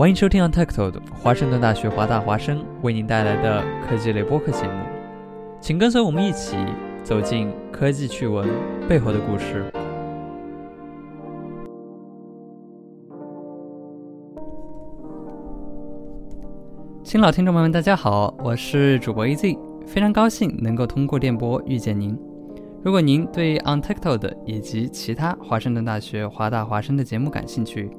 欢迎收听 Untitled 华盛顿大学华大华生为您带来的科技类播客节目，请跟随我们一起走进科技趣闻背后的故事。新老听众朋友们，大家好，我是主播 EZ，非常高兴能够通过电波遇见您。如果您对 Untitled 以及其他华盛顿大学华大华生的节目感兴趣，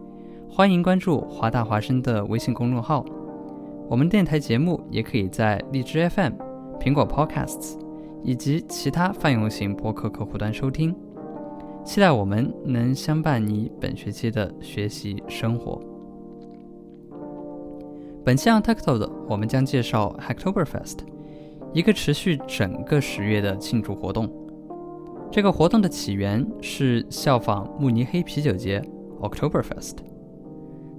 欢迎关注华大华生的微信公众号。我们电台节目也可以在荔枝 FM、苹果 Podcasts 以及其他泛用型播客客户端收听。期待我们能相伴你本学期的学习生活。本期 Untitled 我们将介绍 Hacktoberfest，一个持续整个十月的庆祝活动。这个活动的起源是效仿慕尼黑啤酒节 Oktoberfest。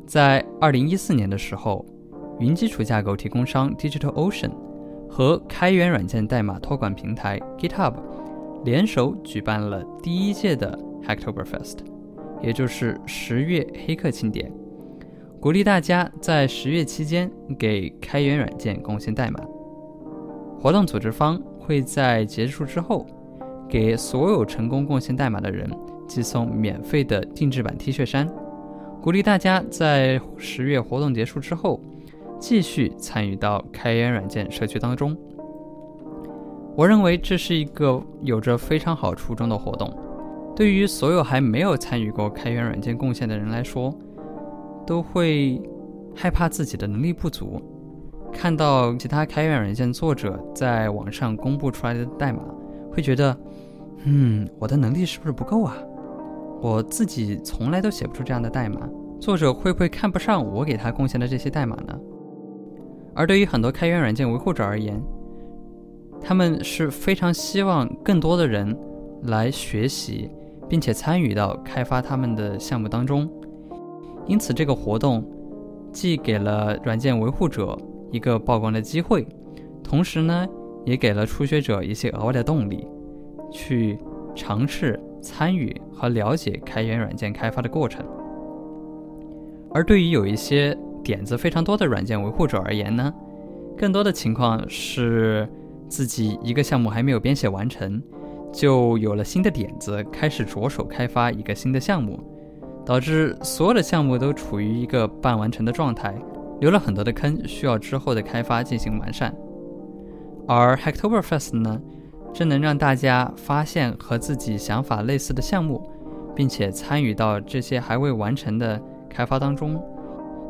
在2014年的时候，云基础架构提供商 DigitalOcean 和开源软件代码托管平台 GitHub 联手举办了第一届的 Hacktoberfest，也就是十月黑客庆典。鼓励大家在十月期间给开源软件贡献代码。活动组织方会在结束之后，给所有成功贡献代码的人寄送免费的定制版 T 恤衫，鼓励大家在十月活动结束之后，继续参与到开源软件社区当中。我认为这是一个有着非常好初衷的活动，对于所有还没有参与过开源软件贡献的人来说。都会害怕自己的能力不足，看到其他开源软件作者在网上公布出来的代码，会觉得，嗯，我的能力是不是不够啊？我自己从来都写不出这样的代码，作者会不会看不上我给他贡献的这些代码呢？而对于很多开源软件维护者而言，他们是非常希望更多的人来学习，并且参与到开发他们的项目当中。因此，这个活动既给了软件维护者一个曝光的机会，同时呢，也给了初学者一些额外的动力，去尝试参与和了解开源软件开发的过程。而对于有一些点子非常多的软件维护者而言呢，更多的情况是自己一个项目还没有编写完成，就有了新的点子，开始着手开发一个新的项目。导致所有的项目都处于一个半完成的状态，留了很多的坑，需要之后的开发进行完善。而 Hacktoberfest 呢，这能让大家发现和自己想法类似的项目，并且参与到这些还未完成的开发当中，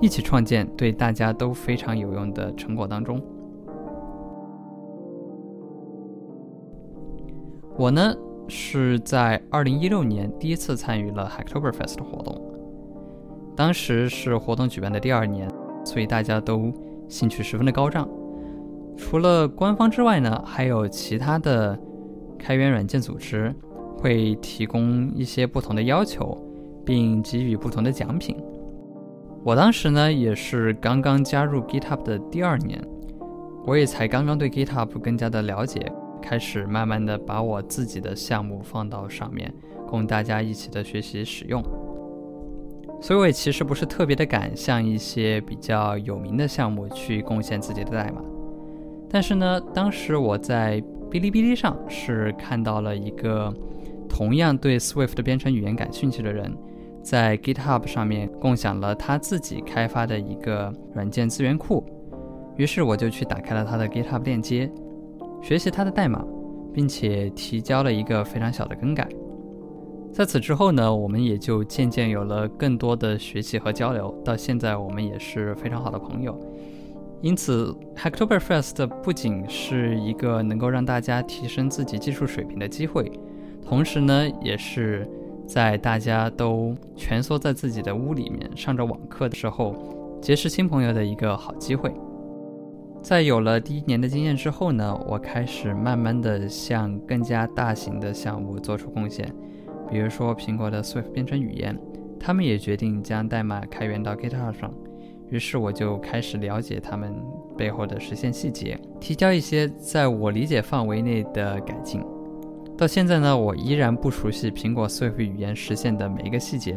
一起创建对大家都非常有用的成果当中。我呢？是在二零一六年第一次参与了 Hacktoberfest 活动，当时是活动举办的第二年，所以大家都兴趣十分的高涨。除了官方之外呢，还有其他的开源软件组织会提供一些不同的要求，并给予不同的奖品。我当时呢也是刚刚加入 GitHub 的第二年，我也才刚刚对 GitHub 更加的了解。开始慢慢的把我自己的项目放到上面，供大家一起的学习使用。所以我也其实不是特别的敢向一些比较有名的项目去贡献自己的代码。但是呢，当时我在哔哩哔哩上是看到了一个同样对 Swift 编程语言感兴趣的人，在 GitHub 上面共享了他自己开发的一个软件资源库。于是我就去打开了他的 GitHub 链接。学习他的代码，并且提交了一个非常小的更改。在此之后呢，我们也就渐渐有了更多的学习和交流。到现在，我们也是非常好的朋友。因此，Hacktoberfest 不仅是一个能够让大家提升自己技术水平的机会，同时呢，也是在大家都蜷缩在自己的屋里面上着网课的时候，结识新朋友的一个好机会。在有了第一年的经验之后呢，我开始慢慢的向更加大型的项目做出贡献，比如说苹果的 Swift 编程语言，他们也决定将代码开源到 GitHub 上。于是我就开始了解他们背后的实现细节，提交一些在我理解范围内的改进。到现在呢，我依然不熟悉苹果 Swift 语言实现的每一个细节，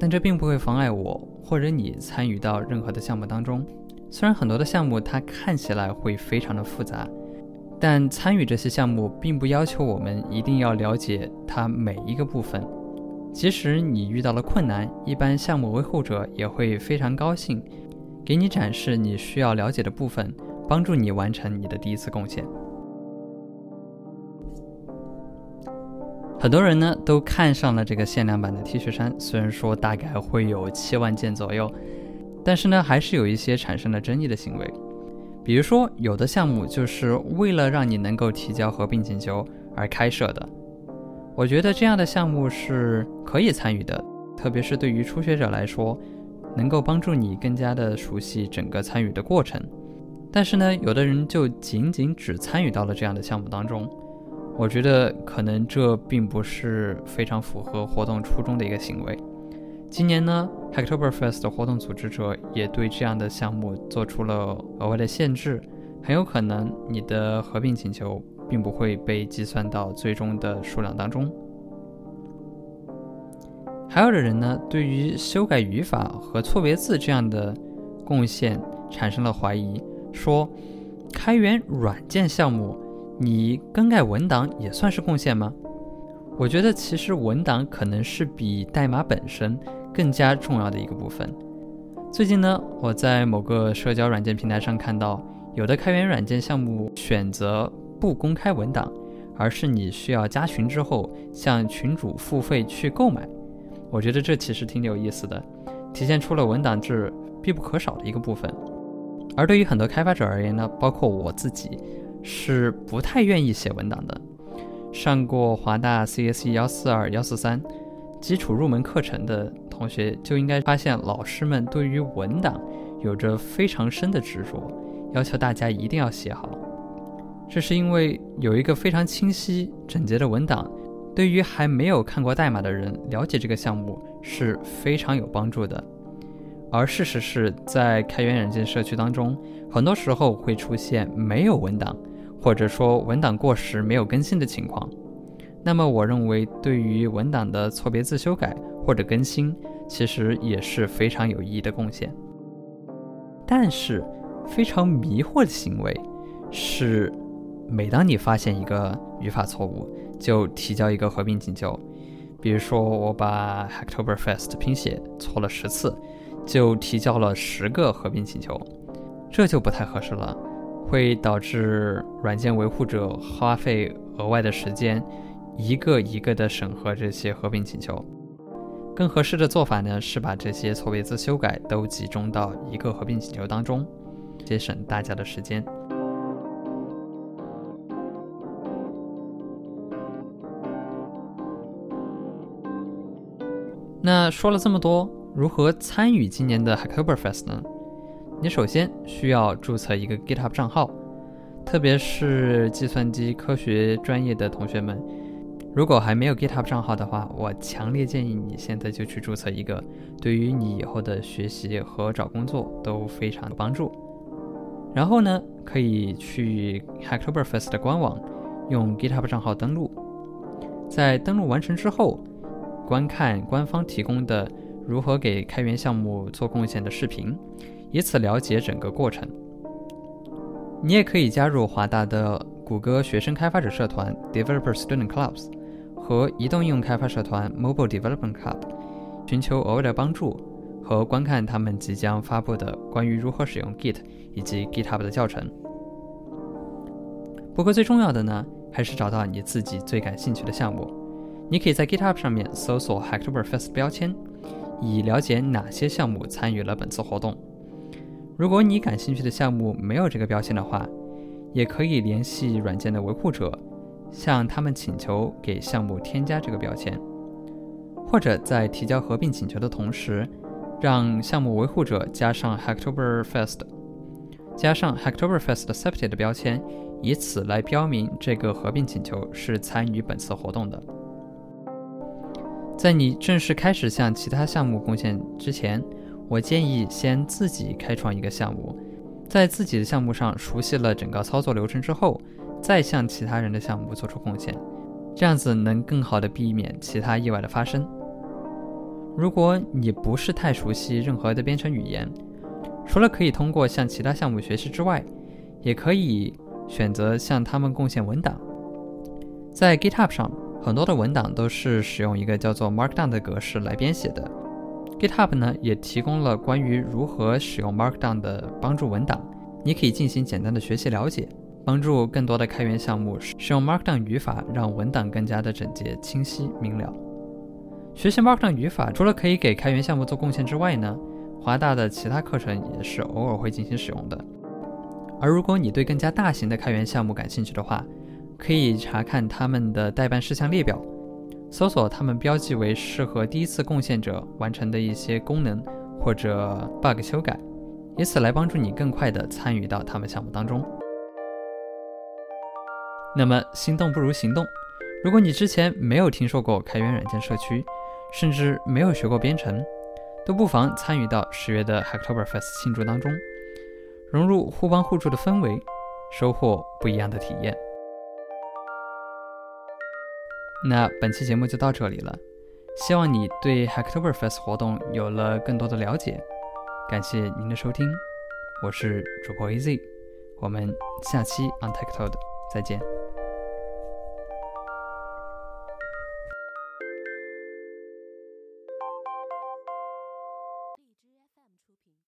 但这并不会妨碍我或者你参与到任何的项目当中。虽然很多的项目它看起来会非常的复杂，但参与这些项目并不要求我们一定要了解它每一个部分。即使你遇到了困难，一般项目维护者也会非常高兴。给你展示你需要了解的部分，帮助你完成你的第一次贡献。很多人呢都看上了这个限量版的 T 恤衫，虽然说大概会有七万件左右，但是呢还是有一些产生了争议的行为。比如说，有的项目就是为了让你能够提交合并请求而开设的。我觉得这样的项目是可以参与的，特别是对于初学者来说。能够帮助你更加的熟悉整个参与的过程，但是呢，有的人就仅仅只参与到了这样的项目当中，我觉得可能这并不是非常符合活动初衷的一个行为。今年呢，Hacktoberfest 的活动组织者也对这样的项目做出了额外的限制，很有可能你的合并请求并不会被计算到最终的数量当中。还有的人呢，对于修改语法和错别字这样的贡献产生了怀疑，说开源软件项目，你更改文档也算是贡献吗？我觉得其实文档可能是比代码本身更加重要的一个部分。最近呢，我在某个社交软件平台上看到，有的开源软件项目选择不公开文档，而是你需要加群之后向群主付费去购买。我觉得这其实挺有意思的，体现出了文档制必不可少的一个部分。而对于很多开发者而言呢，包括我自己，是不太愿意写文档的。上过华大 CSE 幺四二幺四三基础入门课程的同学就应该发现，老师们对于文档有着非常深的执着，要求大家一定要写好。这是因为有一个非常清晰整洁的文档。对于还没有看过代码的人，了解这个项目是非常有帮助的。而事实是在开源软件社区当中，很多时候会出现没有文档，或者说文档过时没有更新的情况。那么，我认为对于文档的错别字修改或者更新，其实也是非常有意义的贡献。但是，非常迷惑的行为是，每当你发现一个语法错误，就提交一个合并请求，比如说我把 Hacktoberfest 的拼写错了十次，就提交了十个合并请求，这就不太合适了，会导致软件维护者花费额外的时间，一个一个的审核这些合并请求。更合适的做法呢，是把这些错别字修改都集中到一个合并请求当中，节省大家的时间。那说了这么多，如何参与今年的 Hacktoberfest 呢？你首先需要注册一个 GitHub 账号，特别是计算机科学专业的同学们，如果还没有 GitHub 账号的话，我强烈建议你现在就去注册一个，对于你以后的学习和找工作都非常有帮助。然后呢，可以去 Hacktoberfest 的官网，用 GitHub 账号登录，在登录完成之后。观看官方提供的如何给开源项目做贡献的视频，以此了解整个过程。你也可以加入华大的谷歌学生开发者社团 （Developer Student Clubs） 和移动应用开发社团 （Mobile Development Club），寻求额外的帮助和观看他们即将发布的关于如何使用 Git 以及 GitHub 的教程。不过最重要的呢，还是找到你自己最感兴趣的项目。你可以在 GitHub 上面搜索 Hacktoberfest 标签，以了解哪些项目参与了本次活动。如果你感兴趣的项目没有这个标签的话，也可以联系软件的维护者，向他们请求给项目添加这个标签。或者在提交合并请求的同时，让项目维护者加上 Hacktoberfest，加上 Hacktoberfest Accepted 的标签，以此来标明这个合并请求是参与本次活动的。在你正式开始向其他项目贡献之前，我建议先自己开创一个项目，在自己的项目上熟悉了整个操作流程之后，再向其他人的项目做出贡献，这样子能更好的避免其他意外的发生。如果你不是太熟悉任何的编程语言，除了可以通过向其他项目学习之外，也可以选择向他们贡献文档。在 GitHub 上，很多的文档都是使用一个叫做 Markdown 的格式来编写的。GitHub 呢也提供了关于如何使用 Markdown 的帮助文档，你可以进行简单的学习了解，帮助更多的开源项目使用 Markdown 语法，让文档更加的整洁、清晰、明了。学习 Markdown 语法，除了可以给开源项目做贡献之外呢，华大的其他课程也是偶尔会进行使用的。而如果你对更加大型的开源项目感兴趣的话，可以查看他们的代办事项列表，搜索他们标记为适合第一次贡献者完成的一些功能或者 bug 修改，以此来帮助你更快地参与到他们项目当中。那么，心动不如行动。如果你之前没有听说过开源软件社区，甚至没有学过编程，都不妨参与到十月的 Hacktoberfest 庆祝当中，融入互帮互助的氛围，收获不一样的体验。那本期节目就到这里了，希望你对 Hacktoberfest 活动有了更多的了解。感谢您的收听，我是主播 AZ，我们下期 On Tech Talk 再见。